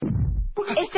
Este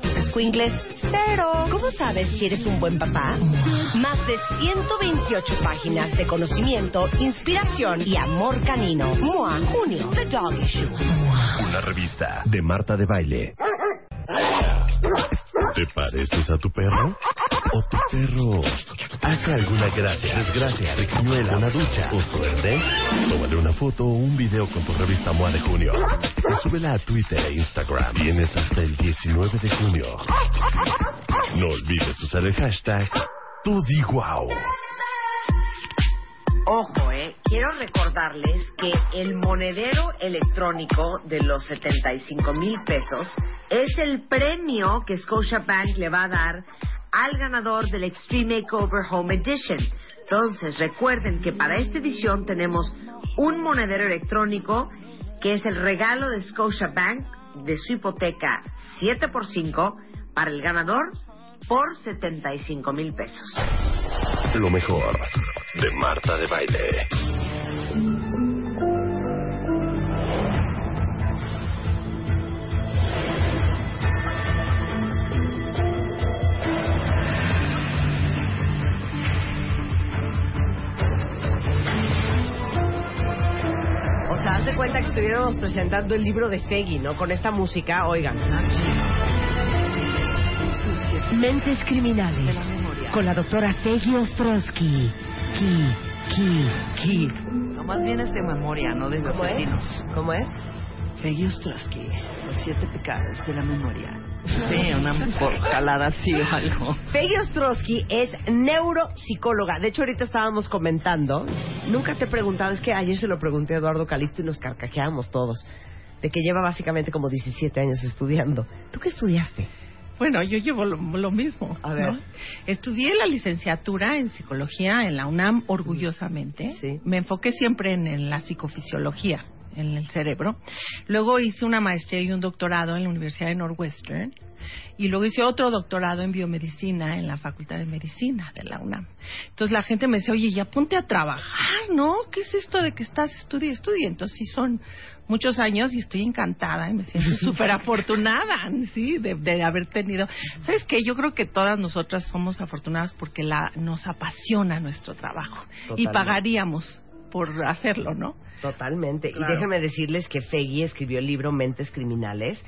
tus squinkles, cero. ¿Cómo sabes si eres un buen papá? Más de 128 páginas de conocimiento, inspiración y amor canino. MOA, junio, The Dog Issue. Una revista de Marta de Baile. ¿Te pareces a tu perro? ¿O tu perro hace alguna gracia, desgracia, triquiñuela, una ducha o suerte? Tómale una foto o un video con tu revista MOA de junio. Y súbela a Twitter e Instagram. Tienes hasta el 19 de junio. No olvides usar el hashtag TuDiGuau. Ojo, quiero recordarles que el monedero electrónico de los 75 mil pesos es el premio que Scotiabank le va a dar al ganador del Extreme Makeover Home Edition. Entonces, recuerden que para esta edición tenemos un monedero electrónico que es el regalo de Scotiabank de su hipoteca 7x5 para el ganador por 75 mil pesos. Lo mejor de Marta de Baile. Sea, haz de cuenta que estuviéramos presentando el libro de Feggy, ¿no? Con esta música, oigan. Mentes criminales. Con la doctora Feggy Ostrowski. Ki, ki, ki. No, más bien es de memoria, no de ¿Cómo es? asesinos. ¿Cómo es? Peggy Ostrowski, los siete pecados de la memoria. Sí, una por jalada así o algo. Peggy Ostrowski es neuropsicóloga. De hecho, ahorita estábamos comentando. Nunca te he preguntado, es que ayer se lo pregunté a Eduardo Calixto y nos carcajeamos todos. De que lleva básicamente como 17 años estudiando. ¿Tú qué estudiaste? Bueno, yo llevo lo, lo mismo. A ver. ¿no? Estudié la licenciatura en psicología en la UNAM orgullosamente. Sí. Me enfoqué siempre en, en la psicofisiología, en el cerebro. Luego hice una maestría y un doctorado en la Universidad de Northwestern. Y luego hice otro doctorado en biomedicina en la Facultad de Medicina de la UNAM. Entonces la gente me dice, oye, ya ponte a trabajar, ¿no? ¿Qué es esto de que estás estudia, estudia? Entonces sí son muchos años y estoy encantada y me siento súper afortunada, ¿sí? De, de haber tenido. ¿Sabes qué? Yo creo que todas nosotras somos afortunadas porque la, nos apasiona nuestro trabajo. Y pagaríamos por hacerlo, ¿no? Totalmente. Claro. Y déjenme decirles que Feggy escribió el libro Mentes Criminales,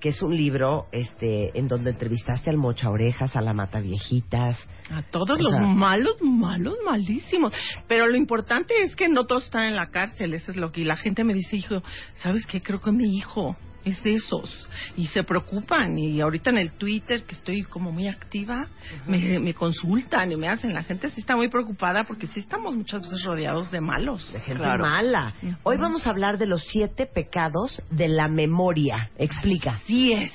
que es un libro este, en donde entrevistaste al Mocha Orejas, a la Mata Viejitas. A todos los sea- malos, malos, malísimos. Pero lo importante es que no todos están en la cárcel. Eso es lo que y la gente me dice, hijo, ¿sabes qué? Creo que mi hijo es de esos. Y se preocupan. Y ahorita en el Twitter, que estoy como muy activa, me, me consultan y me hacen. La gente sí está muy preocupada porque sí estamos muchas veces rodeados de malos. De gente Claro. mala. Hoy vamos a hablar de los siete pecados de la memoria. Explica. Así es.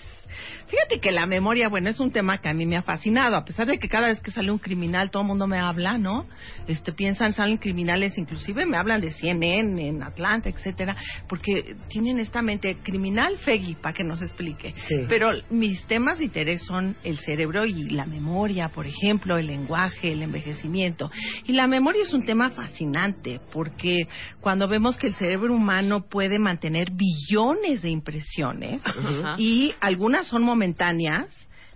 Fíjate que la memoria, bueno, es un tema que a mí me ha fascinado, a pesar de que cada vez que sale un criminal todo el mundo me habla, ¿no? Este piensan salen criminales, inclusive me hablan de CNN en Atlanta, etcétera, porque tienen esta mente criminal, Feggy, para que nos explique. Sí. Pero mis temas de interés son el cerebro y la memoria, por ejemplo, el lenguaje, el envejecimiento. Y la memoria es un tema fascinante porque cuando vemos que el cerebro humano puede mantener billones de impresiones y algunas son momentáneas,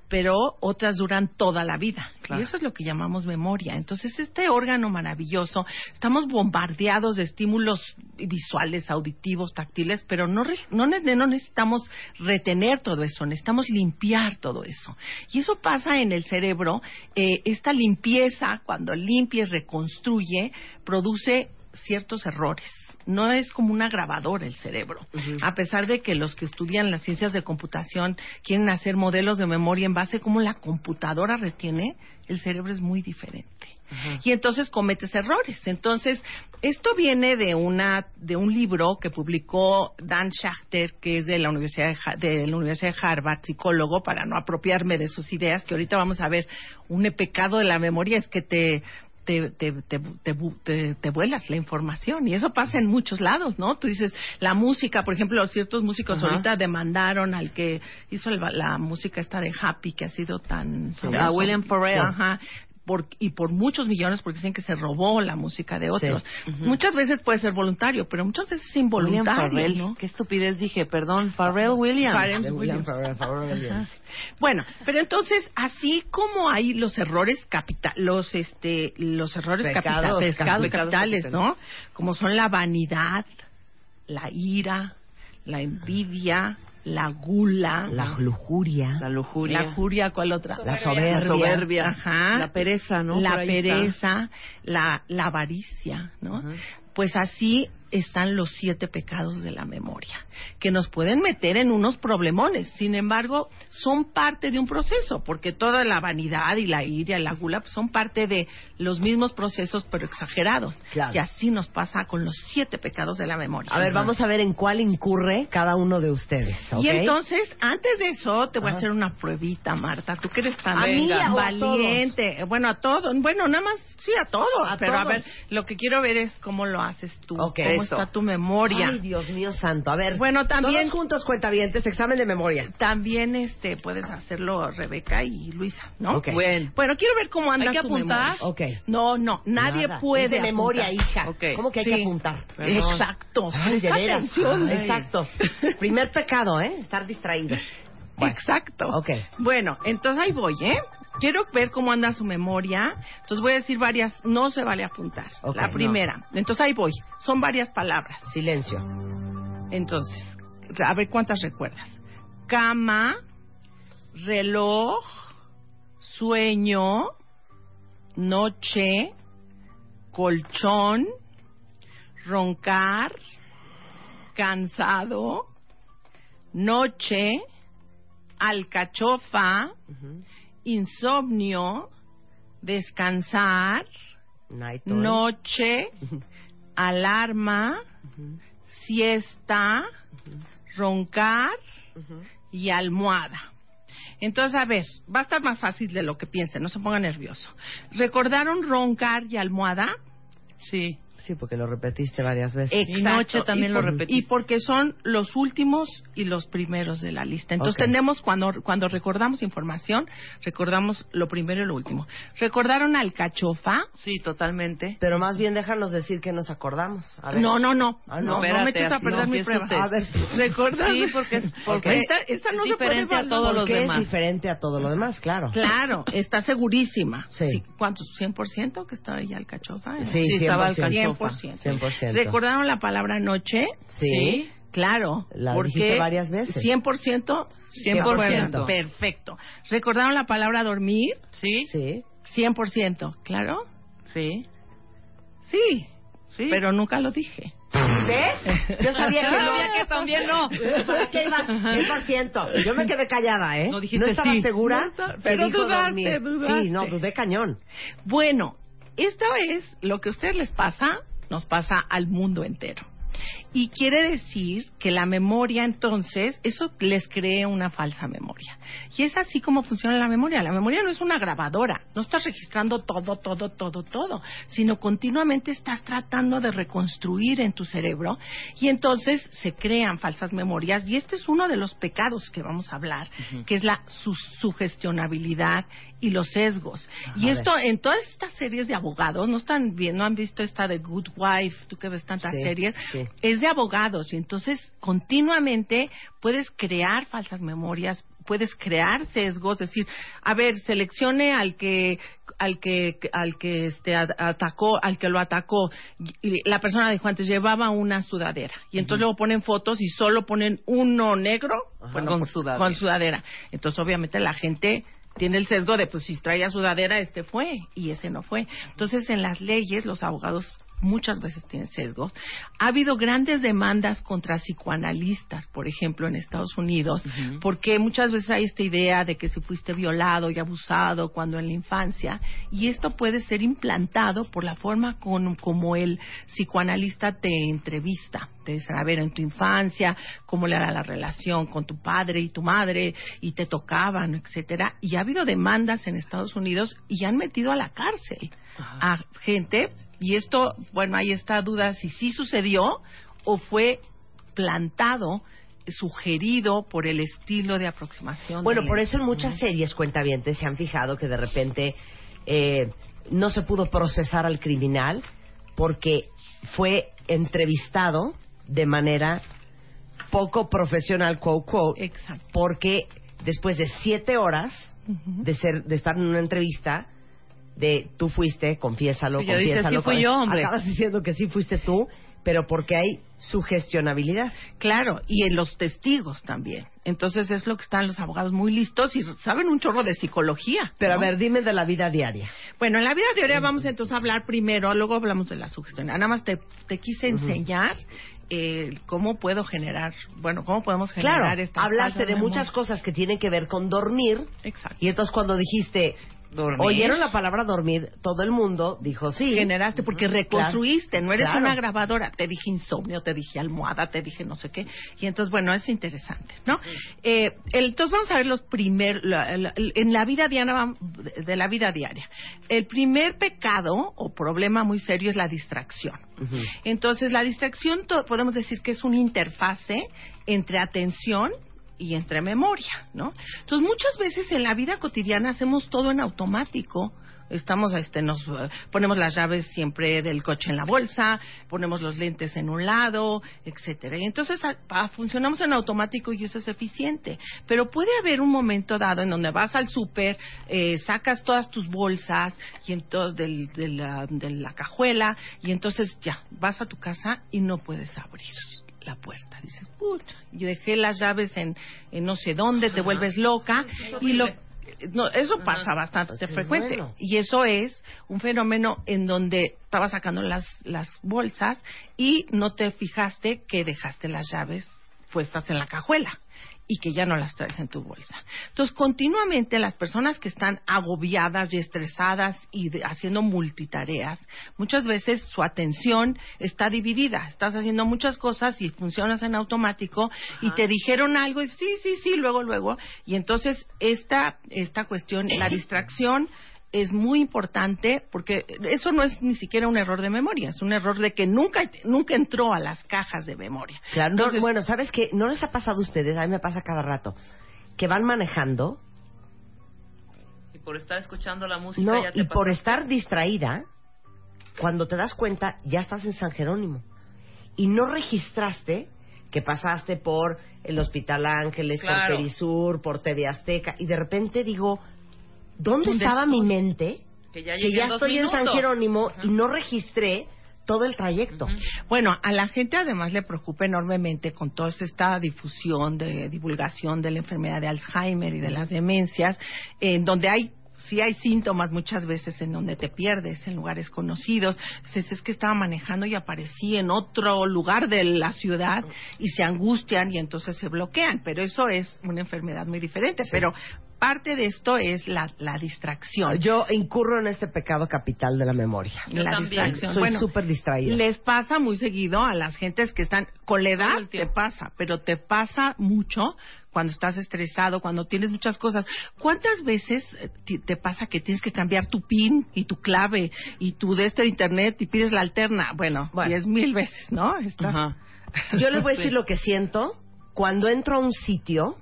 pero otras duran toda la vida. Claro. Y eso es lo que llamamos memoria. Entonces, este órgano maravilloso, estamos bombardeados de estímulos visuales, auditivos, táctiles, pero no, no, no necesitamos retener todo eso, necesitamos limpiar todo eso. Y eso pasa en el cerebro. eh, esta limpieza, cuando limpia y reconstruye, produce ciertos errores. No es como una grabadora el cerebro. A pesar de que los que estudian las ciencias de computación quieren hacer modelos de memoria en base a cómo la computadora retiene, el cerebro es muy diferente. Y entonces cometes errores. Entonces, esto viene de una de un libro que publicó Dan Schachter, que es de la Universidad de, de la Universidad de Harvard, psicólogo, para no apropiarme de sus ideas, que ahorita vamos a ver un pecado de la memoria es que te te, te, te, te, bu- te- te vuelas la información y eso pasa en muchos lados, ¿no? Tú dices, la música, por ejemplo, ciertos músicos Ajá. ahorita demandaron al que hizo el- la música esta de Happy, que ha sido tan... A William Farrell. Ajá. Por, y por muchos millones porque dicen que se robó la música de otros. Ujú. Muchas veces puede ser voluntario, pero muchas veces es William involuntario, Farrell. ¿no? Qué estupidez dije, perdón, Farrell Williams. Farrell De William Williams. Farrell, Farrell Williams. Bueno, pero entonces así como hay los errores capital, los este, los errores Pecados, capita- pecados capitales, capitales. ¿no? Como son la vanidad, la ira, la envidia, la gula, La lujuria. La lujuria. la furia, ¿cuál otra? La soberbia. La soberbia. Ajá. La pereza, ¿no? La pereza, la, la avaricia, ¿no? Ajá. Pues así están los siete pecados de la memoria, que nos pueden meter en unos problemones. Sin embargo, son parte de un proceso, porque toda la vanidad y la ira y la gula pues, son parte de los mismos procesos, pero exagerados. Claro. Y así nos pasa con los siete pecados de la memoria. A ver, vamos a ver en cuál incurre cada uno de ustedes. Y entonces, antes de eso, te voy a hacer una pruebita, Marta. Tú que eres tan ¿A mí venga, o a valiente. Bueno, a todos. Bueno, nada más, sí, a todos. A pero a ver, lo que quiero ver es cómo lo haces tú. Ok. Cómo está tu memoria. Ay, Dios mío santo. A ver, Bueno, también- todos juntos cuentavientes, examen de memoria. También este puedes hacerlo Rebeca y Luisa, ¿no? Bueno. Bueno, quiero ver cómo anda ¿Hay que tu apuntar? No, no, nadie Nada. puede Es de memoria, apuntar. hija. Ok. ¿Cómo que hay Sí. que apuntar? Perdón. Exacto. Ay, de veras. atención. Ay. Exacto. Primer pecado, ¿eh? Estar distraído. Bueno. Exacto. Ok. Bueno, entonces ahí voy, ¿eh? Quiero ver cómo anda su memoria. Entonces voy a decir varias, no se vale apuntar. La no. primera. Entonces ahí voy. Son varias palabras. Silencio. Entonces, a ver cuántas recuerdas. Cama, reloj, sueño, noche, colchón, roncar, cansado, noche, alcachofa, insomnio, descansar, Night noche, alarma, siesta, roncar y almohada. Entonces, a ver, va a estar más fácil de lo que piensen, no se ponga nervioso. ¿Recordaron roncar y almohada? Sí. Sí, porque lo repetiste varias veces. Exacto. Y noche también Y lo por- repetiste. Y porque son los últimos y los primeros de la lista. Entonces Ok. tenemos, cuando, cuando recordamos información, recordamos lo primero y lo último. ¿Recordaron alcachofa? Sí, totalmente. Pero más bien déjanos decir que nos acordamos. A ver. No, no, no. Ah, no, no. no me Espérate, eches a perder no, mi prueba. A ver. ¿Recuerdas? Sí, porque es- porque esta, esta es no se diferente puede a todos los Porque es demás. diferente a todo lo demás, claro. Claro, está segurísima. Sí. ¿Cuántos? ¿100% que estaba ella alcachofa? Sí, Sí, estaba 100%. Alcachofa. 100%. ¿Recordaron la palabra noche? Sí. Claro. La porque dijiste varias veces. 100%. 100%. Perfecto. ¿Recordaron la palabra dormir? Sí. Sí. 100%. ¿Claro? Sí. Sí. Sí. Pero nunca lo dije. ¿Ves? Yo sabía que no. Sabía que también no. ¿Para qué ibas? 100%. Yo me quedé callada, ¿eh? No dijiste estaba sí. segura, No pero dudaste, dudaste. Sí, no, dudé cañón. Bueno, esto es lo que a ustedes les pasa, nos pasa al mundo entero. Y quiere decir que la memoria, entonces, eso les crea una falsa memoria. Y es así como funciona la memoria. La memoria no es una grabadora, no estás registrando todo, todo, todo, todo, sino continuamente estás tratando de reconstruir en tu cerebro y entonces se crean falsas memorias. Y este es uno de los pecados que vamos a hablar, que es la su- sugestionabilidad y los sesgos. y esto en todas estas series de abogados, no están bien, no han visto esta de Good Wife, tú que ves tantas Sí, series, sí. es de abogados y entonces continuamente puedes crear falsas memorias puedes crear sesgos, decir, a ver, seleccione al que al que al que este atacó, al que lo atacó. Y la persona dijo antes llevaba una sudadera y entonces luego ponen fotos y solo ponen uno negro con, sudadera. con sudadera. Entonces obviamente la gente tiene el sesgo de pues si traía sudadera este fue y ese no fue. Entonces en las leyes los abogados muchas veces tienen sesgos. Ha habido grandes demandas contra psicoanalistas, por ejemplo, en Estados Unidos, porque muchas veces hay esta idea de que si fuiste violado y abusado cuando en la infancia, y esto puede ser implantado por la forma con, como el psicoanalista te entrevista. Te dice, a ver, en tu infancia, cómo le era la relación con tu padre y tu madre, y te tocaban, etcétera. Y ha habido demandas en Estados Unidos y han metido a la cárcel a gente y esto, bueno, ahí está duda si sí sucedió o fue plantado, sugerido por el estilo de aproximación. Bueno, por eso en muchas series cuentavientes se han fijado que de repente eh, no se pudo procesar al criminal porque fue entrevistado de manera poco profesional, quote, quote, Exacto. porque después de siete horas de, ser, de estar en una entrevista, de tú fuiste, confiésalo, ya dices, confiésalo. sí fui yo, hombre. Acabas diciendo que sí fuiste tú, pero porque hay sugestionabilidad. Claro, y en los testigos también. Entonces es lo que están los abogados muy listos y saben un chorro de psicología. Pero ¿no? a ver, dime de la vida diaria. Bueno, en la vida diaria vamos entonces a hablar primero, luego hablamos de la sugestión. Nada más te, te quise enseñar eh, cómo puedo generar, bueno, cómo podemos generar Claro, estas hablaste de muchas cosas que tienen que ver con dormir. Exacto. Y entonces cuando dijiste, Dormir. oyeron la palabra dormir, todo el mundo dijo sí. generaste porque reconstruiste, no eres Claro. una grabadora. Te dije insomnio, te dije almohada, te dije no sé qué. Y entonces, bueno, es interesante, ¿no? Eh, el- entonces vamos a ver los primeros, en la vida diaria, vam- de la vida diaria. El primer pecado o problema muy serio es la distracción. Entonces, la distracción podemos decir que es una interfase entre atención y entre memoria, ¿no? Entonces, muchas veces en la vida cotidiana hacemos todo en automático. Estamos, este, nos eh, ponemos las llaves siempre del coche en la bolsa, ponemos los lentes en un lado, etcétera. Y entonces a- a- funcionamos en automático y eso es eficiente. Pero puede haber un momento dado en donde vas al súper, eh, sacas todas tus bolsas y entonces del- de, la, de la cajuela y entonces ya vas a tu casa y no puedes abrir la puerta. Dices, puta, y dejé las llaves en, en no sé dónde, te vuelves loca. Y lo no, eso pasa bastante Pues es frecuente. bueno. y eso es un fenómeno en donde estabas sacando las, las bolsas y no te fijaste que dejaste las llaves puestas en la cajuela y que ya no las traes en tu bolsa. Entonces, continuamente las personas que están agobiadas y estresadas y de- haciendo multitareas, muchas veces su atención está dividida. Estás haciendo muchas cosas y funcionas en automático y te dijeron algo y sí, sí, sí, luego, luego. Y entonces esta, esta cuestión, la distracción, es muy importante porque eso no es ni siquiera un error de memoria, es un error de que nunca, nunca entró a las cajas de memoria. Claro, no, Entonces- bueno, ¿sabes qué? ¿No les ha pasado a ustedes? A mí me pasa cada rato. Que van manejando, Y por estar escuchando la música no, ya te y por estar distraída, cuando te das cuenta, ya estás en San Jerónimo. Y no registraste que pasaste por el Hospital Ángeles, Claro. por Perisur, por TV Azteca, y de repente digo, ¿dónde ¿Dónde estaba estoy? mi mente? Que ya, Que llegué ya en dos estoy en San. Jerónimo Ajá. y no registré todo el trayecto. Bueno, a la gente además le preocupa enormemente con toda esta difusión de divulgación de la enfermedad de Alzheimer y de las demencias, en donde hay sí hay síntomas muchas veces en donde te pierdes en lugares conocidos. Dices, es que estaba manejando y aparecí en otro lugar de la ciudad y se angustian y entonces se bloquean. Pero eso es una enfermedad muy diferente. Pero parte de esto es la, la distracción. Yo incurro en este pecado capital de la memoria. Yo la también. distracción. Soy Bueno, súper distraída. Les pasa muy seguido a las gentes que están con la edad te pasa, pero te pasa mucho cuando estás estresado, cuando tienes muchas cosas. ¿Cuántas veces eh, te pasa que tienes que cambiar tu pin y tu clave y tu de este de internet y pides la alterna? Bueno, Bueno. diez mil veces, ¿no? Estás- Ajá. Yo les voy a decir lo que siento cuando entro a un sitio.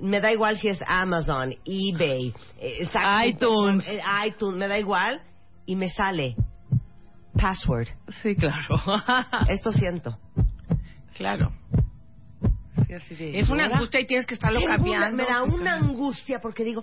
Me da igual si es Amazon, eBay, eh, iTunes. eh, iTunes, me da igual. Y me sale password. Sí, claro. Esto siento. claro. Es una angustia y tienes que estarlo Tengo una- cambiando. me da una angustia porque digo,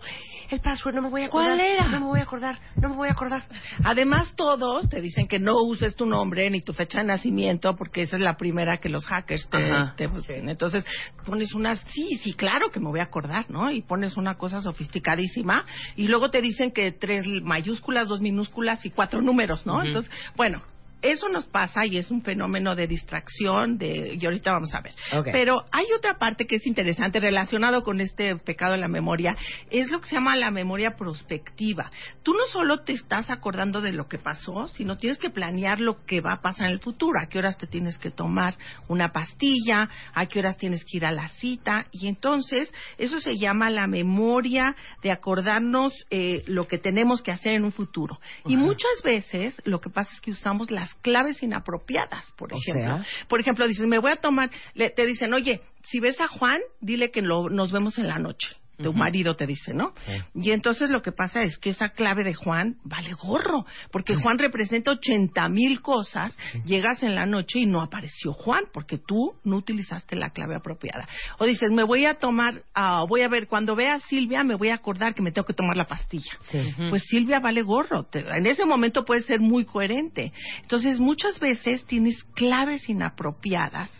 el password no me voy a acordar. ¿Cuál era? No me voy a acordar, no me voy a acordar. Además, todos te dicen que no uses tu nombre ni tu fecha de nacimiento porque esa es la primera que los hackers te, Ajá. te busquen. Entonces, pones unas, sí, sí, claro que me voy a acordar, ¿no? Y pones una cosa sofisticadísima y luego te dicen que tres mayúsculas, dos minúsculas y cuatro números, ¿no? Entonces, bueno. Eso nos pasa y es un fenómeno de distracción de, y ahorita vamos a ver. Pero hay otra parte que es interesante relacionado con este pecado de la memoria, es lo que se llama la memoria prospectiva. Tú no solo te estás acordando de lo que pasó, sino tienes que planear lo que va a pasar en el futuro, a qué horas te tienes que tomar una pastilla, a qué horas tienes que ir a la cita, y entonces eso se llama la memoria de acordarnos eh, lo que tenemos que hacer en un futuro. Y muchas veces lo que pasa es que usamos las claves inapropiadas, por O ejemplo. sea. Por ejemplo, dices, me voy a tomar, le- te dicen, oye, si ves a Juan, dile que lo- nos vemos en la noche. Tu marido te dice, ¿no? Y entonces lo que pasa es que esa clave de Juan vale gorro, porque Juan representa 80 mil cosas, llegas en la noche y no apareció Juan, porque tú no utilizaste la clave apropiada. O dices, me voy a tomar, ah, voy a ver, cuando vea a Silvia, me voy a acordar que me tengo que tomar la pastilla Sí. pues Silvia vale gorro. Te- en ese momento puede ser muy coherente. Entonces, muchas veces tienes claves inapropiadas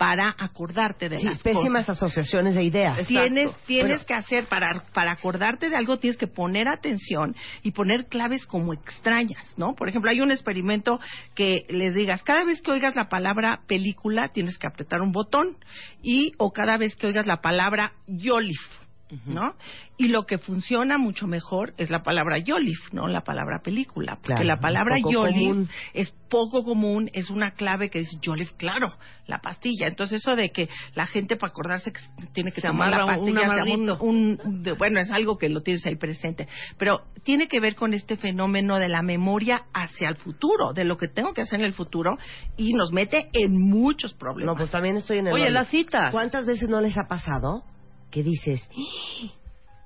para acordarte de Sí, las pésimas cosas. asociaciones de ideas. Tienes, tienes Bueno. que hacer, para, para acordarte de algo, tienes que poner atención y poner claves como extrañas, ¿no? Por ejemplo, hay un experimento que les digas, cada vez que oigas la palabra película, tienes que apretar un botón, y, o cada vez que oigas la palabra Yolif, ¿no? Y lo que funciona mucho mejor es la palabra Yolif, no la palabra película. Porque Claro, la palabra Yolif común. es poco común, es una clave que dice Yolif, claro, la pastilla. Entonces eso de que la gente para acordarse que tiene que Se tomar la pastilla, un, un- de- bueno, es algo que lo tienes ahí presente. Pero tiene que ver con este fenómeno de la memoria hacia el futuro, de lo que tengo que hacer en el futuro, y nos mete en muchos problemas. No, pues también estoy en el Oye, las citas. ¿Cuántas veces no les ha pasado que dices, "¡Ah!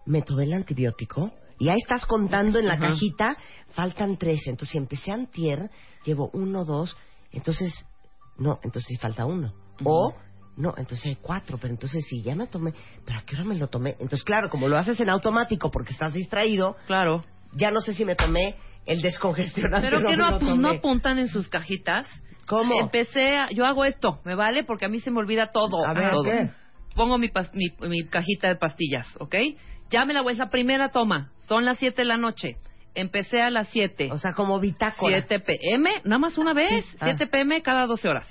me tomé el antibiótico? Y ahí estás contando en la Ajá. cajita, faltan tres. Entonces, si empecé antier, llevo uno, dos, entonces, no, entonces sí falta uno. O, no, entonces hay cuatro, pero entonces sí, ya me tomé, pero ¿a qué hora me lo tomé? Entonces, claro, como lo haces en automático porque estás distraído, Claro. ya no sé si me tomé el descongestionante Pero que no, apu- no apuntan en sus cajitas. ¿Cómo? Empecé, a- yo hago esto, me vale porque a mí se me olvida todo. A ver, todo. ¿qué? Pongo mi, pas- mi, mi cajita de pastillas, ¿ok? Ya me la voy, es la primera toma. Son las 7 de la noche. Empecé a las 7. O sea, como bitácora. 7 pm, nada más una vez. Ah. 7 pm cada 12 horas.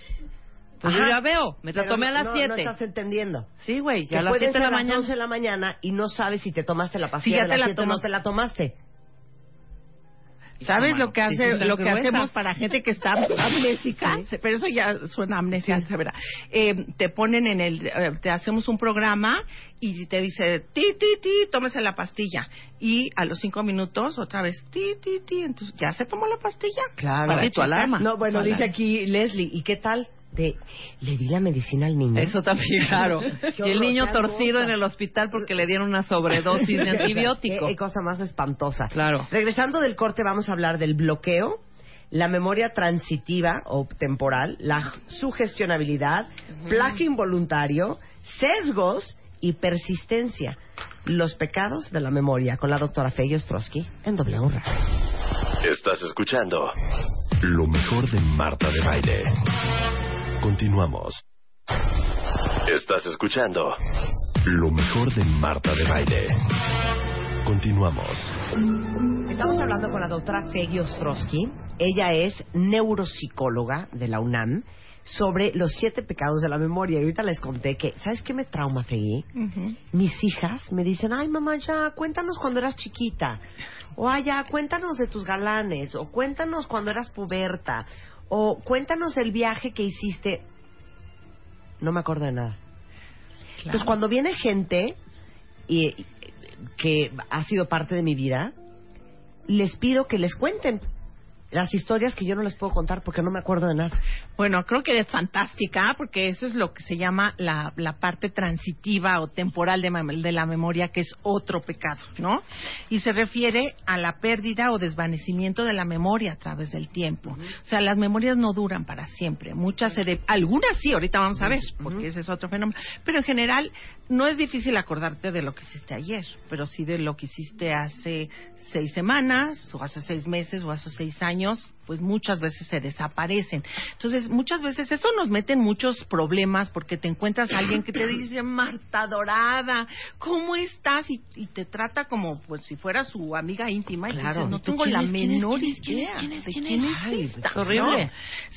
Entonces Ajá. yo ya veo, me la tomé a no- las no- 7. No, estás entendiendo. Sí, güey, ya a las pueden 7 de la las mañana. 11 de la mañana y no sabes si te tomaste la pastilla Sí, ya de las la 7 o no te la tomaste. ¿Sabes lo que hace, sí, lo que gruesa. hacemos para gente que está amnésica? Pero eso ya suena amnesia, verdad. Eh, te ponen en el, eh, te hacemos un programa y te dice ti ti ti, tómese la pastilla y a los cinco minutos otra vez ti ti ti, entonces ya se tomó la pastilla. Claro. Para tu alarma. No, bueno, Tu dice alarma. aquí Leslie, ¿y qué tal? De, le di la medicina al niño. Eso también, claro. Y el niño torcido en el hospital porque le dieron una sobredosis de antibiótico. Qué, qué cosa más espantosa. Claro. Regresando del corte, vamos a hablar del bloqueo, la memoria transitiva o temporal, la sugestionabilidad, plagio involuntario, sesgos y persistencia. Los pecados de la memoria con la doctora Fey Ostrowski en W Radio. Estás escuchando lo mejor de Marta de Baile. Continuamos. Estás escuchando lo mejor de Marta de Baile. Continuamos. Estamos hablando con la doctora Feggy Ostrowski. Ella es neuropsicóloga de la UNAM sobre los siete pecados de la memoria. Y ahorita les conté que, ¿sabes qué me trauma, Feggy? Ujú. Mis hijas me dicen, ay mamá, ya, cuéntanos cuando eras chiquita. O ay, ya, cuéntanos de tus galanes. O cuéntanos cuando eras puberta. O cuéntanos el viaje que hiciste. No me acuerdo de nada. Entonces, cuando viene gente y, que ha sido parte de mi vida, les pido que les cuenten. las historias que yo no les puedo contar porque no me acuerdo de nada. Bueno, creo que es fantástica porque eso es lo que se llama la, la parte transitiva o temporal de, de la memoria, que es otro pecado, ¿no? Y se refiere a la pérdida o desvanecimiento de la memoria a través del tiempo. O sea, las memorias no duran para siempre. Muchas, se de- algunas sí, ahorita vamos a ver, porque ese es otro fenómeno. Pero en general, no es difícil acordarte de lo que hiciste ayer, pero sí de lo que hiciste hace seis semanas, o hace seis meses, o hace seis años, pues muchas veces se desaparecen. Entonces, muchas veces eso nos mete en muchos problemas porque te encuentras a alguien que te dice, Marta Dorada, ¿cómo estás? Y, y te trata como pues si fuera su amiga íntima. Y Claro. dices, no ¿Y tú tengo la menor idea de ¿Quién es? esta, horrible. ¿no?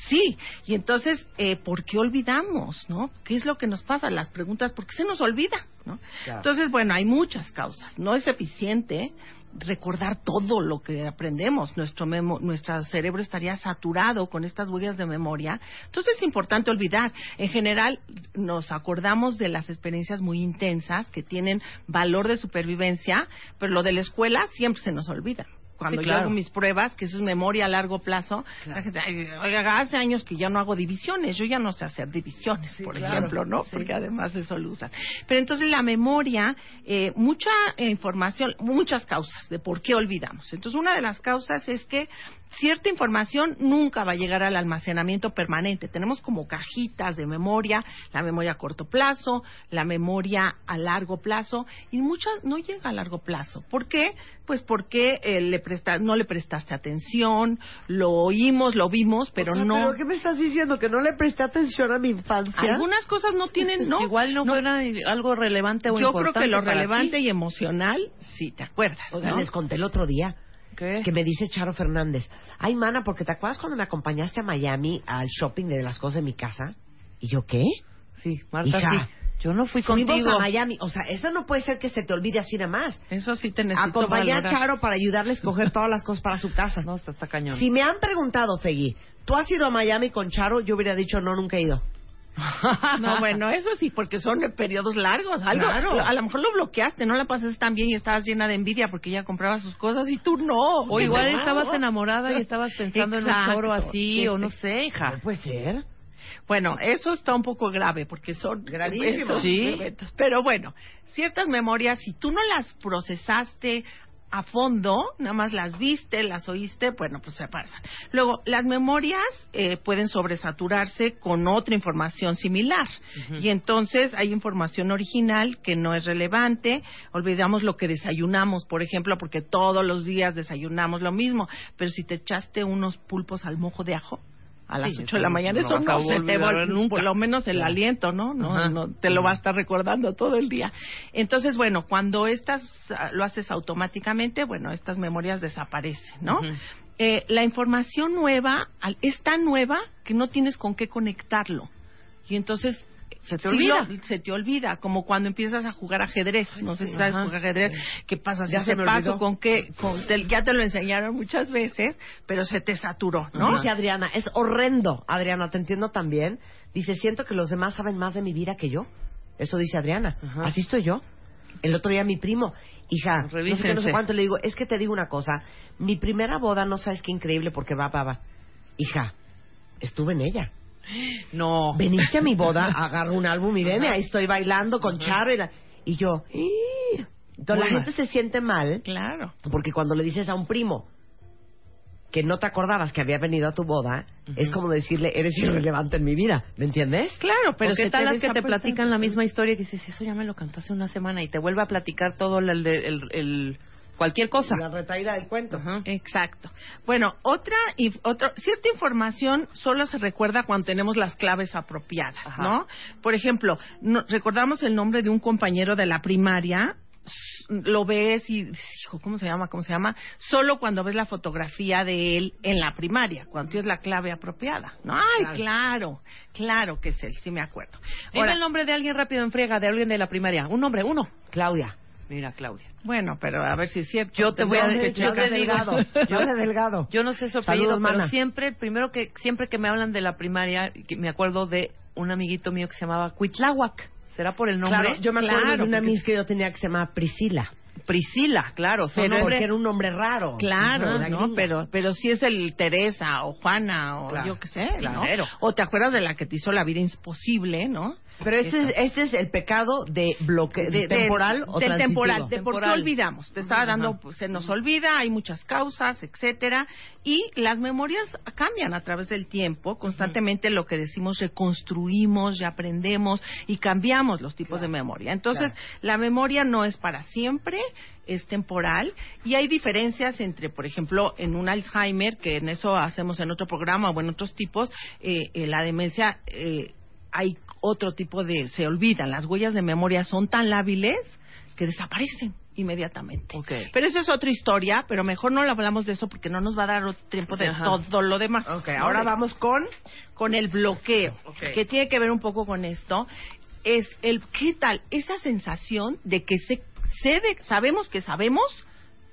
Sí, y entonces, eh, ¿por qué olvidamos, no? ¿Qué es lo que nos pasa? Las preguntas, ¿por qué se nos olvida, no? Claro. Entonces, bueno, hay muchas causas. No es eficiente recordar todo lo que aprendemos. Nuestro, memo- nuestro cerebro estaría saturado con estas huellas de memoria. Entonces es importante olvidar. En general, nos acordamos de las experiencias muy intensas que tienen valor de supervivencia, pero lo de la escuela siempre se nos olvida. Cuando Sí, yo hago mis pruebas, que eso es memoria a largo plazo, la gente, "Ay, oiga, hace años que ya no hago divisiones, yo ya no sé hacer divisiones, por claro, ejemplo, ¿no? sí. Porque además eso lo usan. Pero entonces la memoria, eh, mucha eh, información, muchas causas de por qué olvidamos. Entonces una de las causas es que cierta información nunca va a llegar al almacenamiento permanente. Tenemos como cajitas de memoria, la memoria a corto plazo, la memoria a largo plazo, y mucha no llega a largo plazo. ¿Por qué? Pues porque eh, le presta, no le prestaste atención, lo oímos, lo vimos, pero O sea, no. ¿Pero qué me estás diciendo? ¿Que no le presté atención a mi infancia? Algunas cosas no tienen, no. Igual no, fuera algo relevante o Yo creo importante que lo relevante ti. y emocional, sí, te acuerdas. ¿no? les conté el otro día ¿Qué? que me dice Charo Fernández, ay, mana, porque te acuerdas cuando me acompañaste a Miami al shopping de las cosas de mi casa? Y yo, ¿qué? Sí, Marta, Hija, sí. Yo no fui Fuimos contigo. a Miami. O sea, eso no puede ser que se te olvide así nada más. Eso sí te necesito Acompañé a valorar. Charo para ayudarle a escoger todas las cosas para su casa. No, está, está cañón. Si me han preguntado, Fegui, ¿tú has ido a Miami con Charo? Yo hubiera dicho, no, nunca he ido. No, bueno, eso sí, porque son periodos largos. Algo, Claro. A lo mejor lo bloqueaste, no la pasaste tan bien y estabas llena de envidia porque ella compraba sus cosas y tú no. O igual estabas enamorada y estabas pensando en un choro así, Sí, o no sé, hija. ¿No puede ser? Bueno, eso está un poco grave porque son Gravísimo. esos Sí. eventos. Pero bueno, ciertas memorias, si tú no las procesaste a fondo, nada más las viste, las oíste, bueno, pues se pasan. Luego, las memorias eh, pueden sobresaturarse con otra información similar. Y entonces hay información original que no es relevante. Olvidamos lo que desayunamos, por ejemplo, porque todos los días desayunamos lo mismo. Pero si te echaste unos pulpos al mojo de ajo, a las Sí, 8 de la mañana, no eso no se te va nunca. por lo menos el aliento, ¿no? No, Ajá. no te lo va a estar recordando todo el día. Entonces, bueno, cuando estas ah, lo haces automáticamente, bueno, estas memorias desaparecen, ¿no? Eh, la información nueva es tan nueva que no tienes con qué conectarlo. Y entonces Se te sí olvida. lo- se te olvida, como cuando empiezas a jugar ajedrez. No sé si sabes Ajá. jugar ajedrez. ¿Qué pasa? Ya se paso olvidó. con qué, con, te- ya te lo enseñaron muchas veces, pero se te saturó, ¿no? Dice Adriana, es horrendo. Adriana, te entiendo también. Dice, siento que los demás saben más de mi vida que yo. Eso dice Adriana. Ajá. Así estoy yo. El otro día mi primo, hija, no sé qué, no sé cuánto, le digo, es que te digo una cosa, mi primera boda no sabes qué increíble porque va, va, va. Hija, estuve en ella. No. Veniste a mi boda, agarro un álbum y veme, ahí estoy bailando con Charo y, la- y yo, "Ih". entonces la gente se siente mal Claro. porque cuando le dices a un primo que no te acordabas que había venido a tu boda, es como decirle, eres irrelevante en mi vida, ¿me entiendes? Claro, pero ¿qué tal las que te platican la misma historia y dices, eso ya me lo cantó hace una semana y te vuelve a platicar todo el, el, el- el- cualquier cosa? La retaída del cuento. Ajá. Exacto. Bueno, otra, cierta información solo se recuerda cuando tenemos las claves apropiadas, Ajá. ¿no? Por ejemplo, no- recordamos el nombre de un compañero de la primaria, lo ves y, hijo, ¿cómo se llama? ¿Cómo se llama? Solo cuando ves la fotografía de él en la primaria, cuando tienes la clave apropiada, ¿no? Ay, claro, claro, que es él, sí me acuerdo. Dime el nombre de alguien rápido en friega, de alguien de la primaria. Un nombre, uno. Claudia. Mira, Claudia. bueno, pero a ver si es cierto. Yo te voy a decir- que yo te digo- Delgado. Yo de Delgado. Yo no sé su Saludos, apellido, pero mana. siempre, primero que, siempre que me hablan de la primaria, que me acuerdo de un amiguito mío que se llamaba Cuitláhuac. ¿Será por el nombre? Claro, yo me acuerdo Claro, de una porque- miss que yo tenía que se llamaba Priscila. Priscila, claro. Pero Porque era un nombre raro. Claro, ¿no? Pero, pero sí es el Teresa o Juana o Claro, yo qué sé, ¿no? claro. O te acuerdas de la que te hizo la vida imposible, ¿no? Pero este es, este es el pecado de bloque De- de- temporal o del transitivo? temporal, de por qué olvidamos. Te estaba dando, pues, se nos olvida, hay muchas causas, etcétera, y las memorias cambian a través del tiempo. Constantemente lo que decimos reconstruimos y aprendemos y cambiamos los tipos de memoria. Entonces, la memoria no es para siempre, es temporal y hay diferencias entre, por ejemplo, en un Alzheimer, que en eso hacemos en otro programa o en otros tipos, eh, eh, la demencia eh, hay otro tipo de se olvidan las huellas de memoria son tan lábiles que desaparecen inmediatamente. Pero eso es otra historia pero mejor no hablamos de eso porque no nos va a dar tiempo de Ajá. todo lo demás. Ok, ¿no? ahora vamos con... con el bloqueo que tiene que ver un poco con esto. Es el qué tal esa sensación de que se, sé de- sabemos que sabemos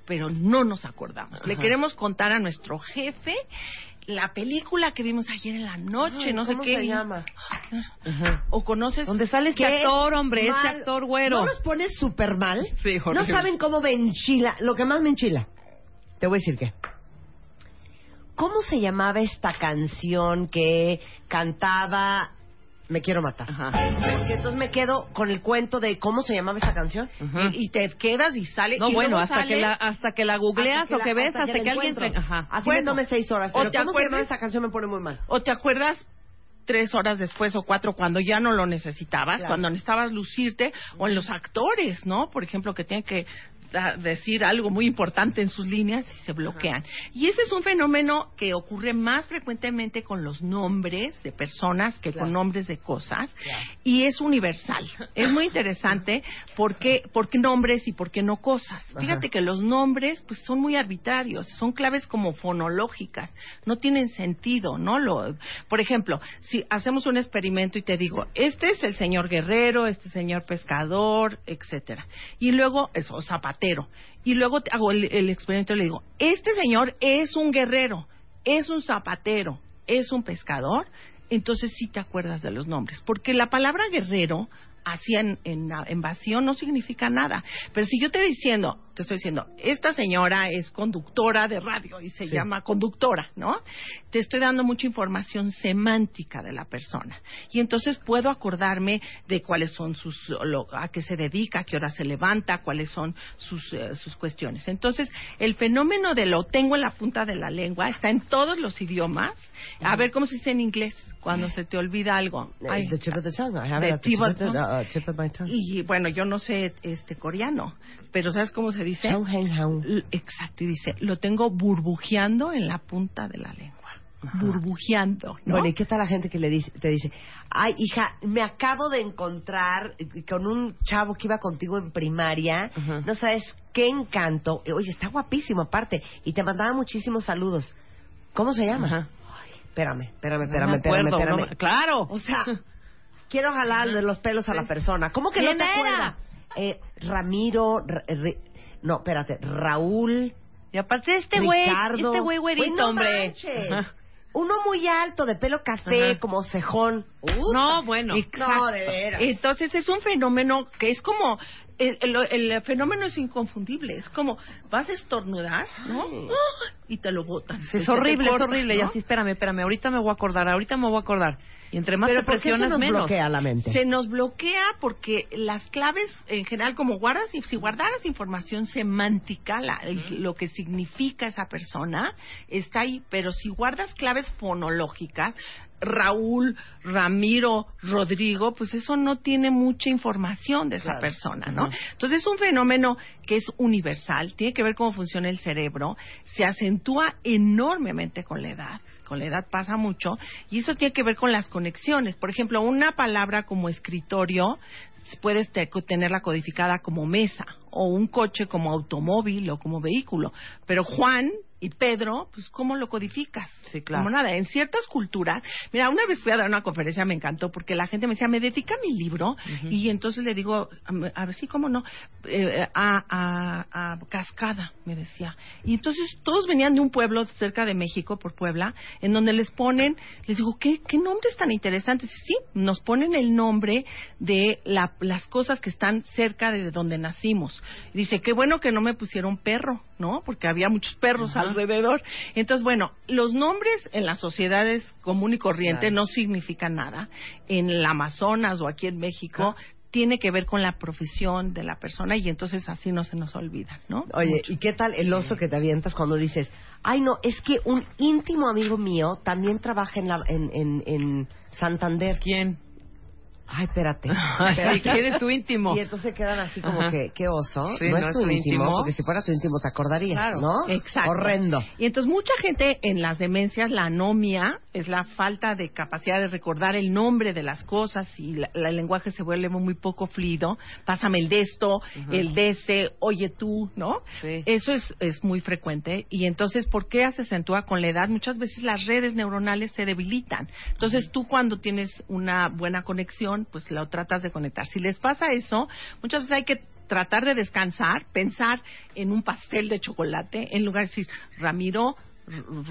pero no nos acordamos. Le queremos contar a nuestro jefe la película que vimos ayer en la noche Ay, no sé ¿cómo qué se llama? o conoces ¿Dónde sale este ¿Qué actor, hombre? Este mal? actor güero. ¿No los pones súper mal? Sí, No horrible. saben cómo me enchila. Lo que más me enchila. Te voy a decir qué. ¿Cómo se llamaba esta canción que cantaba Me quiero matar? Ajá. Entonces me quedo con el cuento de cómo se llamaba esa canción. Y, y te quedas y sale No, y bueno, hasta sale- que, la, hasta que la googleas o que la- ves, hasta, que, alguien te... Ajá. Así Bueno. me seis horas. O Pero te ¿cómo se llamaba acuerdas- esa canción? Me pone muy mal. o te acuerdas tres horas después o cuatro cuando ya no lo necesitabas, Claro. cuando necesitabas lucirte, o en los actores, ¿no? Por ejemplo, que tienen que decir algo muy importante en sus líneas y se bloquean. Y ese es un fenómeno que ocurre más frecuentemente con los nombres de personas que Claro. con nombres de cosas y es universal. Es muy interesante porque por qué nombres y por qué no cosas. Fíjate que los nombres pues son muy arbitrarios, son claves como fonológicas, no tienen sentido, ¿no? Lo, por ejemplo, si hacemos un experimento y te digo, este es el señor guerrero, este señor pescador, etcétera, y luego eso zapatero, y luego hago el, el experimento y le digo, este señor es un guerrero, es un zapatero, es un pescador, entonces sí te acuerdas de los nombres, porque la palabra guerrero así en, en, en vacío no significa nada. Pero si yo te diciendo, te estoy diciendo, esta señora es conductora de radio y se Sí. llama conductora, ¿no? Te estoy dando mucha información semántica de la persona. Y entonces puedo acordarme de cuáles son sus, lo- a qué se dedica, a qué hora se levanta, cuáles son sus, eh, sus cuestiones. Entonces, el fenómeno de lo tengo en la punta de la lengua está en todos los idiomas. A ver cómo se dice en inglés cuando se te olvida algo. Ay, the tip of the tongue. I have the it at the tip tip of of the- the- uh, tip of my tongue. y bueno, yo no sé este coreano, pero ¿sabes cómo se dice? Exacto, y dice, lo tengo burbujeando en la punta de la lengua. Burbujeando, ¿no? Bueno, ¿y qué tal la gente que le dice, te dice, ay, hija, me acabo de encontrar con un chavo que iba contigo en primaria, no sabes qué encanto, oye, está guapísimo aparte, y te mandaba muchísimos saludos. ¿Cómo se llama? Ajá. Ay, espérame, espérame, No espérame, me espérame, acuerdo, espérame. no claro. O sea, quiero jalar de los pelos a la persona. ¿Cómo que no ¿Quién te era? acuerdas? Eh, Ramiro, no, espérate, Raúl, Y aparte este güey, Ricardo. este güey güerito, Güey, no hombre. manches. Ajá. Uno muy alto, de pelo café, Ajá. como cejón. No, bueno. No, de veras. Entonces es un fenómeno que es como el, el- el fenómeno es inconfundible, es como vas a estornudar, ¿no? Ay. ¡Ah! Y te lo Y es horrible, corta, es horrible. Y así, espérame, espérame. Ahorita me voy a acordar, ahorita me voy a acordar. Y entre más Pero te ¿por qué se presionas, nos menos. bloquea la mente? Se nos bloquea porque las claves, en general, como guardas, y si guardaras información semántica, la- el- lo que significa esa persona, está ahí. Pero si guardas claves fonológicas, Raúl, Ramiro, Rodrigo, pues eso no tiene mucha información de esa Claro. persona, ¿no? Entonces es un fenómeno que es universal, tiene que ver cómo funciona el cerebro, se acentúa enormemente con la edad, con la edad pasa mucho, y eso tiene que ver con las conexiones. Por ejemplo, una palabra como escritorio puedes te- tenerla codificada como mesa, o un coche como automóvil o como vehículo, pero Juan Y Pedro, pues, ¿cómo lo codificas? Sí, claro. Como nada. En ciertas culturas, mira, una vez fui a dar una conferencia, me encantó, porque la gente me decía, me dedica mi libro, y entonces le digo, a, a ver si, cómo no, eh, a, a, a Cascada, me decía. Y entonces todos venían de un pueblo cerca de México, por Puebla, en donde les ponen, les digo, ¿qué, qué nombres tan interesantes? Y sí, nos ponen el nombre de la- las cosas que están cerca de donde nacimos. Y dice, qué bueno que no me pusieron perro, ¿no? Porque había muchos perros alrededor. Entonces, bueno, los nombres en las sociedades común y corriente Claro. no significan nada. En el Amazonas o aquí en México tiene que ver con la profesión de la persona y entonces así no se nos olvida, ¿no? Oye, Mucho. ¿y qué tal el oso que te avientas cuando dices, ay no, es que un íntimo amigo mío también trabaja en, la, en, en, en Santander? ¿Quién? Ay, espérate. Espérate. ¿quién es tu íntimo? Y entonces quedan así como Ajá. que, qué oso. Sí, no, no es tu íntimo, porque si fuera tu íntimo te acordarías, Claro, ¿no? Exacto. Horrendo. Y entonces mucha gente en las demencias, la anomia es la falta de capacidad de recordar el nombre de las cosas y la- la- el lenguaje se vuelve muy poco fluido. Pásame el de esto, el de ese, oye tú, ¿no? Sí. Eso es, es muy frecuente. Y entonces, ¿por qué se acentúa con la edad? Muchas veces las redes neuronales se debilitan. Entonces, tú cuando tienes una buena conexión, pues lo tratas de conectar. Si les pasa eso, muchas veces hay que tratar de descansar, pensar en un pastel de chocolate, en lugar de decir, Ramiro,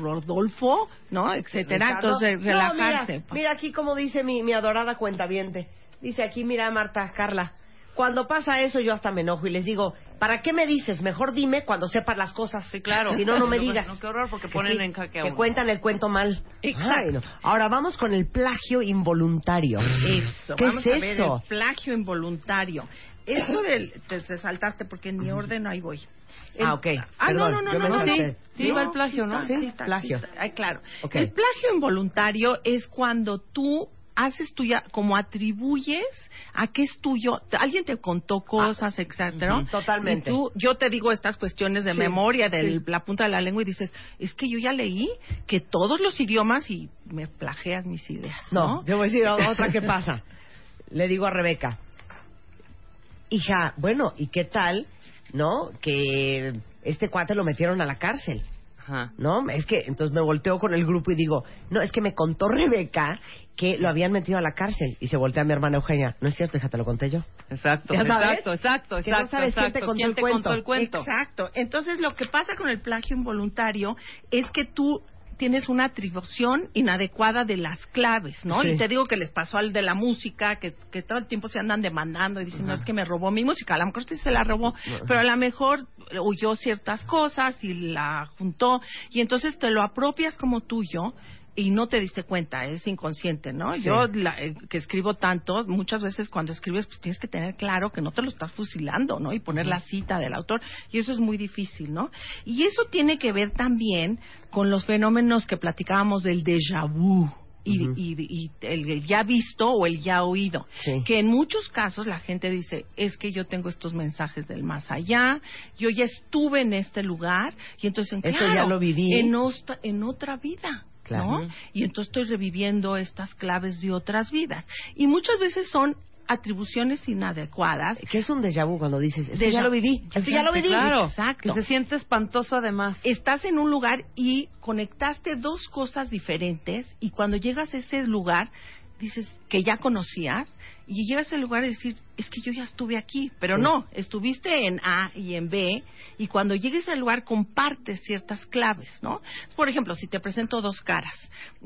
Rodolfo, ¿no? Etcétera. Entonces, No, relajarse. mira, mira aquí como dice mi, mi adorada cuentaviente. Dice aquí, mira Marta, Carla. Cuando pasa eso yo hasta me enojo y les digo, ¿para qué me dices? Mejor dime cuando sepas las cosas. Sí, claro. Si no, no me No, digas. no, qué horror, porque Que ponen sí, en jaque a Que cuentan el cuento mal. Exacto. Ay, no. Ahora vamos con el plagio involuntario. Eso, ¿Qué vamos es a ver eso? el plagio involuntario. Esto del, te, te saltaste porque en mi orden ahí voy. El- Ah, ok. Ah, Perdón, no, no, no, no, salté. Sí, va el plagio, ¿no? está, Sí, está, plagio. está. Ay, claro. Ok. El plagio involuntario es cuando tú haces tuya, como atribuyes a qué es tuyo. Alguien te contó cosas, etcétera. ujú, totalmente. Y tú, yo te digo estas cuestiones de Sí, memoria, de sí. la punta de la lengua, y dices, es que yo ya leí que todos los idiomas y me plagias mis ideas. No, No, te voy a decir otra que pasa. Le digo a Rebeca, hija, bueno, ¿y qué tal, no? Que este cuate lo metieron a la cárcel, Ajá. ¿no? Es que entonces me volteo con el grupo y digo, no, es que me contó Rebeca que lo habían metido a la cárcel. Y se voltea a mi hermana Eugenia, no es cierto, hija, te lo conté yo. Exacto, exacto, exacto, Que no exacto. sabes quién te exacto. contó ¿Quién el te contó el cuento? Exacto. Entonces, lo que pasa con el plagio involuntario es que tú tienes una atribución inadecuada de las claves, ¿no? Sí. Y te digo que les pasó al de la música, que, que todo el tiempo se andan demandando y dicen, no, es que me robó mi música. A lo mejor sí se la robó, pero a lo mejor huyó ciertas cosas y la juntó. Y entonces te lo apropias como tuyo y no te diste cuenta, es inconsciente, ¿no? Sí. Yo, la- eh, que escribo tanto, muchas veces cuando escribes, pues tienes que tener claro que no te lo estás fusilando, ¿no? Y poner la cita del autor, y eso es muy difícil, ¿no? Y eso tiene que ver también con los fenómenos que platicábamos del déjà vu. Y, y- y el ya visto o el ya oído. Sí. Que en muchos casos la gente dice, es que yo tengo estos mensajes del más allá, yo ya estuve en este lugar, y entonces, Esto claro, ya lo viví. En, osta- en otra vida. Claro. ¿no? Y entonces estoy reviviendo estas claves de otras vidas. Y muchas veces son atribuciones inadecuadas. ¿Qué es un déjà vu cuando dices, es que Déjà- ya lo viví, es que ya lo viví? Claro, Exacto. que se siente espantoso además. Estás en un lugar y conectaste dos cosas diferentes y cuando llegas a ese lugar dices que ya conocías y llegas al lugar y decir, es que yo ya estuve aquí, pero Sí. no, estuviste en A y en B y cuando llegues al lugar compartes ciertas claves, ¿no? Por ejemplo, si te presento dos caras,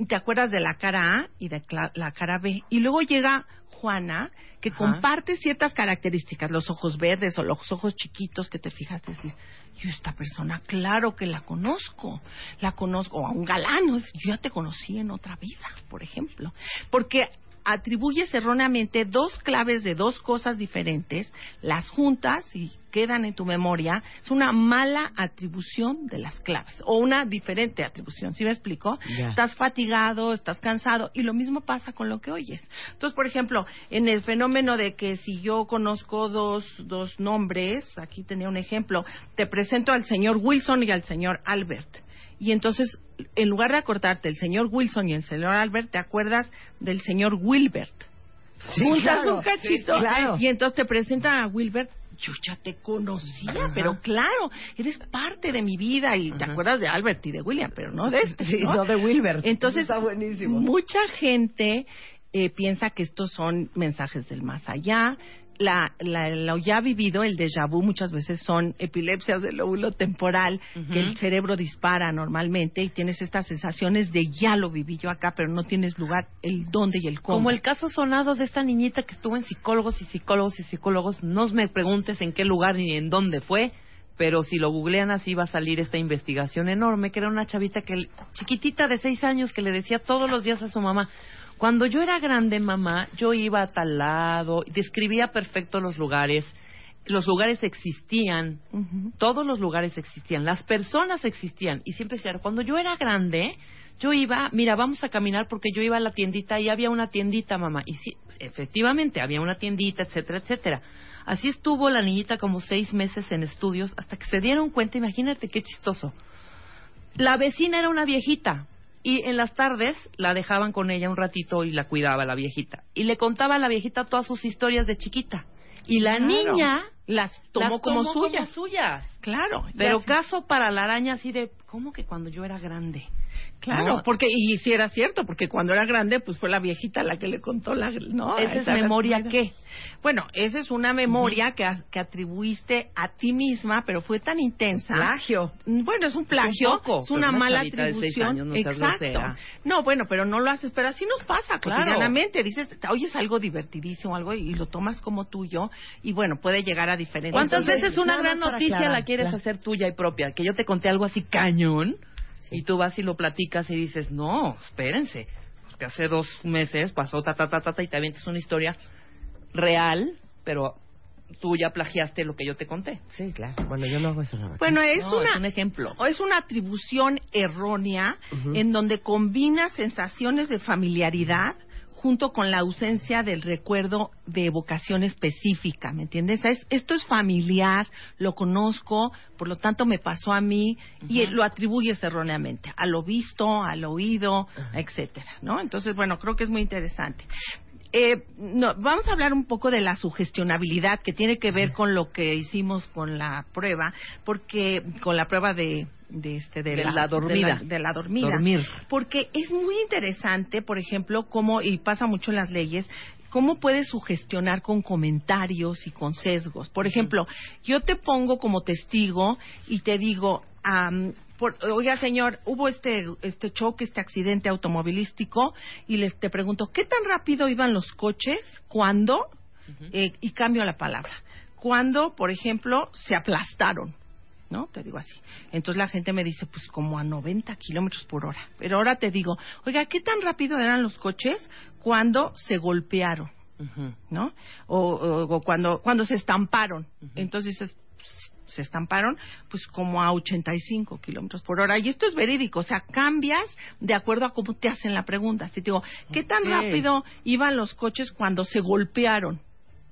te acuerdas de la cara A y de la cara B y luego llega Juana, que Ajá. comparte ciertas características, los ojos verdes o los ojos chiquitos que te fijaste decir, yo esta persona, claro que la conozco, la conozco, o a un galán, yo ya te conocí en otra vida, por ejemplo, porque atribuyes erróneamente dos claves de dos cosas diferentes, las juntas y quedan en tu memoria, es una mala atribución de las claves o una diferente atribución, ¿sí me explico? Estás fatigado, estás cansado y lo mismo pasa con lo que oyes. Entonces, por ejemplo, en el fenómeno de que si yo conozco dos, dos nombres, aquí tenía un ejemplo, te presento al señor Wilson y al señor Albert. Y entonces, en lugar de acordarte el señor Wilson y el señor Albert, te acuerdas del señor Wilbert. Sí, Juntas claro. un cachito Sí, claro. y entonces te presentan a Wilbert yo ya te conocía, pero claro, eres parte de mi vida y te acuerdas de Albert y de William, pero no de este. Sí, ¿no? no de Wilbert. Entonces, Está buenísimo. mucha gente eh, piensa que estos son mensajes del más allá. La, la- lo ya vivido, el déjà vu, muchas veces son epilepsias del lóbulo temporal, que el cerebro dispara normalmente y tienes estas sensaciones de ya lo viví yo acá, pero no tienes lugar el dónde y el cómo. Como el caso sonado de esta niñita que estuvo en psicólogos y psicólogos y psicólogos. No me preguntes en qué lugar ni en dónde fue, pero si lo googlean así va a salir esta investigación enorme, que era una chavita que chiquitita de seis años que le decía todos los días a su mamá, cuando yo era grande mamá, yo iba a tal lado, describía perfecto los lugares, los lugares existían, todos los lugares existían, las personas existían y siempre decía, cuando yo era grande, yo iba, mira, vamos a caminar porque yo iba a la tiendita y había una tiendita, mamá. Y sí, efectivamente, había una tiendita, etcétera, etcétera. Así estuvo la niñita como seis meses en estudios hasta que se dieron cuenta, imagínate qué chistoso. La vecina era una viejita y en las tardes la dejaban con ella un ratito y la cuidaba la viejita. Y le contaba a la viejita todas sus historias de chiquita. Y la Claro. niña las tomó las como tomó suyas. suyas. Claro. Pero caso para la araña así de, ¿cómo que cuando yo era grande? Claro, No. porque y si era cierto, porque cuando era grande, pues fue la viejita la que le contó la, ¿no? ¿Esa es memoria qué? Bueno, esa es una memoria que, a- que atribuiste a ti misma, pero fue tan intensa. Plagio. Bueno, es un plagio, Un poco, es una una mala atribución. años, no Exacto. No, bueno, pero no lo haces, pero así nos pasa Claro. cotidianamente. Dices, oyes algo divertidísimo, algo y lo tomas como tuyo y bueno, puede llegar a diferentes. ¿Cuántas veces una gran noticia aclarar, la quieres claro. hacer tuya y propia? Que yo te conté algo así cañón y tú vas y lo platicas y dices, no, espérense, pues que hace dos meses pasó ta, ta, ta, ta, ta, y te avientas una historia real, pero tú ya plagiaste lo que yo te conté. Sí, claro. Bueno, yo no hago eso. verdad. Bueno, es No, una es un ejemplo. o es una atribución errónea en donde combina sensaciones de familiaridad junto con la ausencia del recuerdo de evocación específica, ¿me entiendes? Es- esto es familiar, lo conozco, por lo tanto me pasó a mí y lo atribuyes erróneamente a lo visto, al oído, etcétera, ¿no? Entonces, bueno, creo que es muy interesante. Eh, no, vamos a hablar un poco de la sugestionabilidad que tiene que ver con lo que hicimos con la prueba, porque con la prueba de, de este de, De la dormida. de la, de la dormida, Dormir. porque es muy interesante, por ejemplo, cómo y pasa mucho en las leyes. ¿Cómo puedes sugestionar con comentarios y con sesgos? Por ejemplo, yo te pongo como testigo y te digo, am, por- oiga señor, hubo este este choque, este accidente automovilístico y les te pregunto, ¿qué tan rápido iban los coches? ¿Cuándo? Eh, y cambio la palabra. Cuando, por ejemplo, se aplastaron. ¿No? Te digo así. Entonces la gente me dice, pues como a 90 kilómetros por hora. Pero ahora te digo, oiga, ¿qué tan rápido eran los coches cuando se golpearon? ¿no? O, o- o cuando, cuando se estamparon. Entonces dices, pues, se estamparon pues como a 85 kilómetros por hora. Y esto es verídico, o sea, cambias de acuerdo a cómo te hacen la pregunta. Si te digo, ¿qué tan rápido iban los coches cuando se golpearon?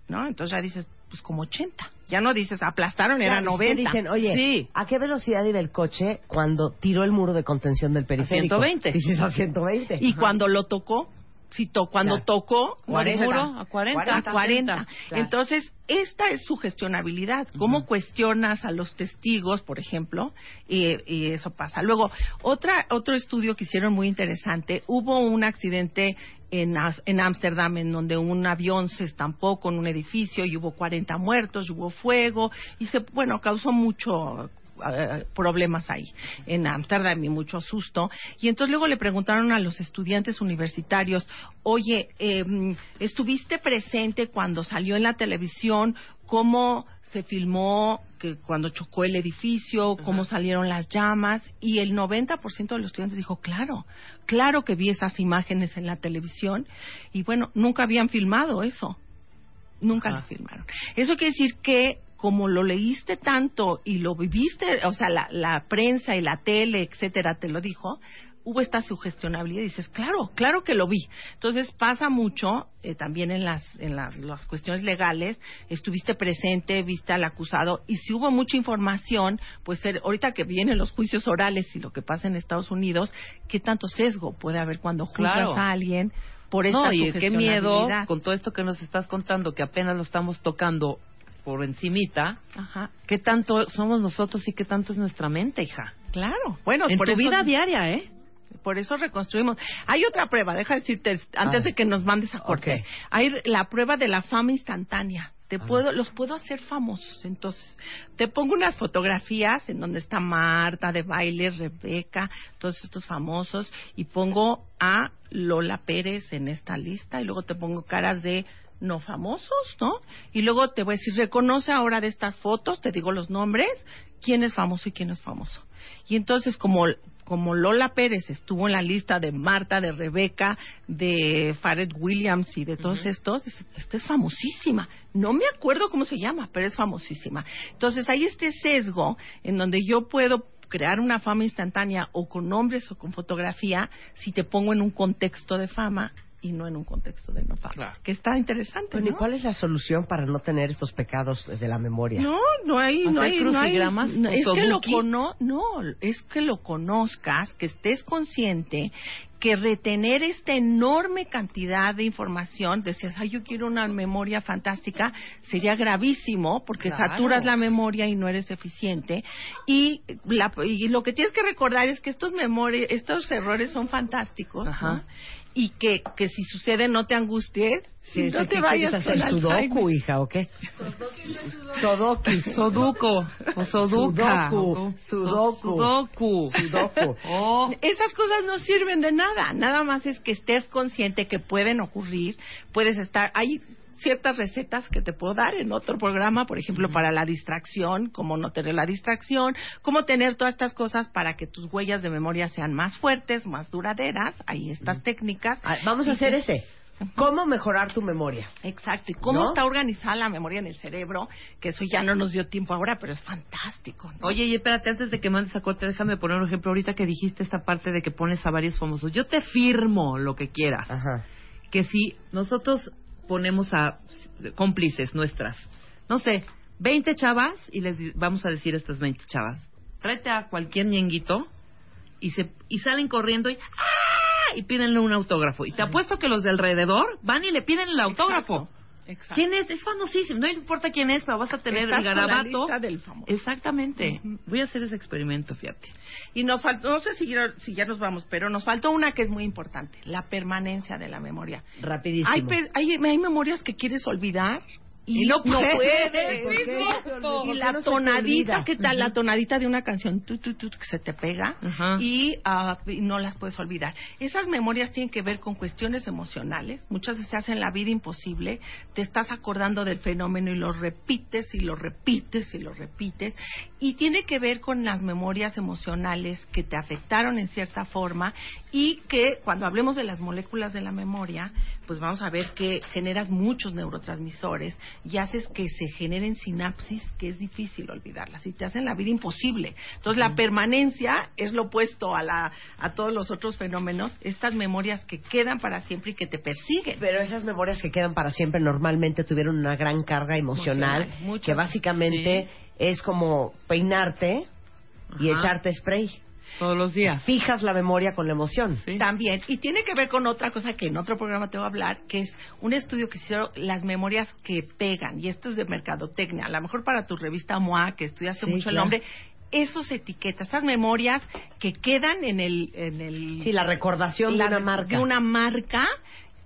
¿No? Entonces ya dices, pues como 80. Ya no dices, aplastaron, era Claro, es que 90. dicen, oye, Sí. ¿a qué velocidad iba el coche cuando tiró el muro de contención del periférico? 120. Dices a 120. Y cuando lo tocó, si to- cuando Claro. tocó, no 40, dices, a 40, a 40. Claro. Entonces, esta es su gestionabilidad. ¿Cómo cuestionas a los testigos, por ejemplo? Y, y eso pasa. Luego, otra, otro estudio que hicieron muy interesante, hubo un accidente en en Ámsterdam en donde un avión se estampó con un edificio y hubo 40 muertos, y hubo fuego y se, bueno, causó mucho problemas ahí en Ámsterdam y mucho susto. Y entonces luego le preguntaron a los estudiantes universitarios, oye, eh, ¿estuviste presente cuando salió en la televisión cómo se filmó que cuando chocó el edificio, cómo salieron las llamas? Y el 90% de los estudiantes dijo, claro, claro que vi esas imágenes en la televisión. Y bueno, nunca habían filmado eso. Nunca Ajá. lo filmaron. Eso quiere decir que como lo leíste tanto y lo viviste, o sea, la, la prensa y la tele, etcétera, te lo dijo, hubo esta sugestionabilidad y dices, claro, claro que lo vi. Entonces pasa mucho eh, también en las en las, las cuestiones legales, estuviste presente, viste al acusado y si hubo mucha información, pues eh, ahorita que vienen los juicios orales y lo que pasa en Estados Unidos, ¿qué tanto sesgo puede haber cuando juzgas Claro. a alguien por esta No, y qué miedo con todo esto que nos estás contando, que apenas lo estamos tocando por encimita, Ajá. ¿qué tanto somos nosotros y qué tanto es nuestra mente, hija? Claro. Bueno, en por tu eso- vida diaria, ¿eh? Por eso reconstruimos. Hay otra prueba, deja decirte, antes Ah. de que nos mandes a corte. Hay la prueba de la fama instantánea. Te Ah. puedo, los puedo hacer famosos. Entonces, te pongo unas fotografías en donde está Marta de baile, Rebeca, todos estos famosos, y pongo a Lola Pérez en esta lista, y luego te pongo caras de no famosos, ¿no? Y luego te voy a decir, reconoce ahora de estas fotos, te digo los nombres, quién es famoso y quién es famoso. Y entonces, como, como Lola Pérez estuvo en la lista de Marta, de Rebeca, de Fared Williams y de todos estos, dices, esta es famosísima. No me acuerdo cómo se llama, pero es famosísima. Entonces, hay este sesgo en donde yo puedo crear una fama instantánea o con nombres o con fotografía si te pongo en un contexto de fama y no en un contexto de no fama. Claro. Que está interesante, Bueno, ¿y ¿no? cuál es la solución para no tener estos pecados de la memoria? No, no hay, no ¿Hacer hay, no hay- es que lo cono, no, es que lo conozcas, que estés consciente que retener esta enorme cantidad de información, decías, ay, yo quiero una memoria fantástica, sería gravísimo porque Claro. saturas la memoria y no eres eficiente. Y, la- y lo que tienes que recordar es que estos memori- estos errores son fantásticos, Ajá. ¿no? Y que, que si sucede no te angusties, si no ¿qué te vayas con hacer sudoku, hija, o qué? Sudoku. Soduco o Soduca. Sudoku. Sudoku. Sudoku. Sudoku. Oh, Esas cosas no sirven de nada. Nada más es que estés consciente que pueden ocurrir. Puedes estar. Hay ciertas recetas que te puedo dar en otro programa, por ejemplo, para la distracción, cómo no tener la distracción, cómo tener todas estas cosas para que tus huellas de memoria sean más fuertes, más duraderas. Hay estas técnicas. Vamos a hacer que- ese. ¿Cómo mejorar tu memoria? Exacto. Y cómo ¿No? está organizada la memoria en el cerebro, que eso ya no nos dio tiempo ahora, pero es fantástico. ¿no? Oye, y espérate, antes de que mandes a corte, déjame poner un ejemplo. Ahorita que dijiste esta parte de que pones a varios famosos. Yo te firmo lo que quieras. Ajá. Que si nosotros ponemos a cómplices nuestras, no sé, 20 chavas, y les vamos a decir a estas 20 chavas, tráete a cualquier ñenguito y, se, y salen corriendo y ¡ah! y pídenle un autógrafo. Y te apuesto que los de alrededor van y le piden el autógrafo. Exacto. Exacto. ¿Quién es? Es famosísimo. No importa quién es, pero vas a tener Estás el la garabato. lista del famoso. Exactamente. Voy a hacer ese experimento, fíjate. Y nos faltó, no sé si ya, si ya nos vamos, pero nos faltó una que es muy importante, la permanencia de la memoria. Rapidísimo. Hay, hay, hay memorias que quieres olvidar y, Y no puedes. puedes. ¿Por qué no? ¿Por Y la no tonadita? ¿qué tal? La tonadita de una canción tu, tu, tu, que se te pega y, ah, y no las puedes olvidar. Esas memorias tienen que ver con cuestiones emocionales. Muchas veces se hacen la vida imposible. Te estás acordando del fenómeno y lo repites y lo repites y lo repites. Y tiene que ver con las memorias emocionales que te afectaron en cierta forma y que cuando hablemos de las moléculas de la memoria, pues vamos a ver que generas muchos neurotransmisores y haces que se generen sinapsis que es difícil olvidarlas y te hacen la vida imposible. Entonces la permanencia es lo opuesto a, la, a todos los otros fenómenos, estas memorias que quedan para siempre y que te persiguen. Pero esas memorias que quedan para siempre normalmente tuvieron una gran carga emocional, Emocional, que básicamente es como peinarte y Ajá. echarte spray. Todos los días. Fijas la memoria con la emoción. Sí. También, y tiene que ver con otra cosa que en otro programa te voy a hablar, que es un estudio que hicieron las memorias que pegan, y esto es de mercadotecnia, a lo mejor para tu revista MOA, que estudiaste Sí, mucho el nombre, esos etiquetas, estas memorias que quedan en el... En el Sí, la recordación la- de una marca. de una marca,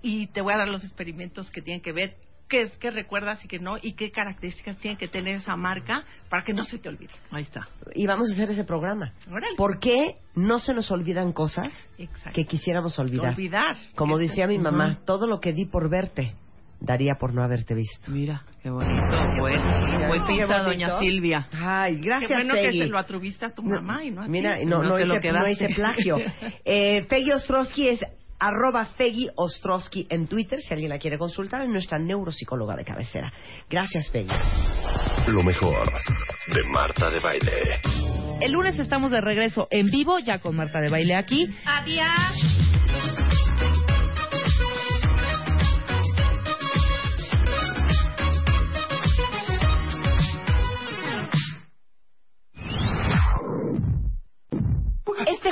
y te voy a dar los experimentos que tienen que ver qué es que recuerdas y qué no, y qué características tiene que tener esa marca para que no se te olvide. Ahí está. Y vamos a hacer ese programa. Órale. ¿Por qué no se nos olvidan cosas Exacto. que quisiéramos olvidar? Olvidar. Como Este- decía mi mamá, todo lo que di por verte, daría por no haberte visto. Mira, qué bonito. Qué pizza, bonito. doña Silvia. Ay, Qué gracias, bueno que Peggy. se lo atreviste a tu mamá y no a ti. Mira, no, No no, te lo no hice plagio. eh, Peggy Ostrowski es arroba Peggy Ostrowski en Twitter, si alguien la quiere consultar, es nuestra neuropsicóloga de cabecera. Gracias, Peggy. Lo mejor de Marta de Baile. El lunes estamos de regreso en vivo, ya con Marta de Baile aquí. Este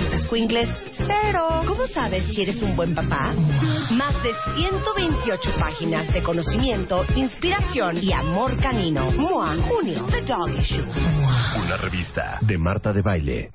tus squinkles, cero. ¿Cómo sabes si eres un buen papá? Más de 128 páginas de conocimiento, inspiración y amor canino. MOA, junio, The Dog Issue. Una revista de Marta de Baile.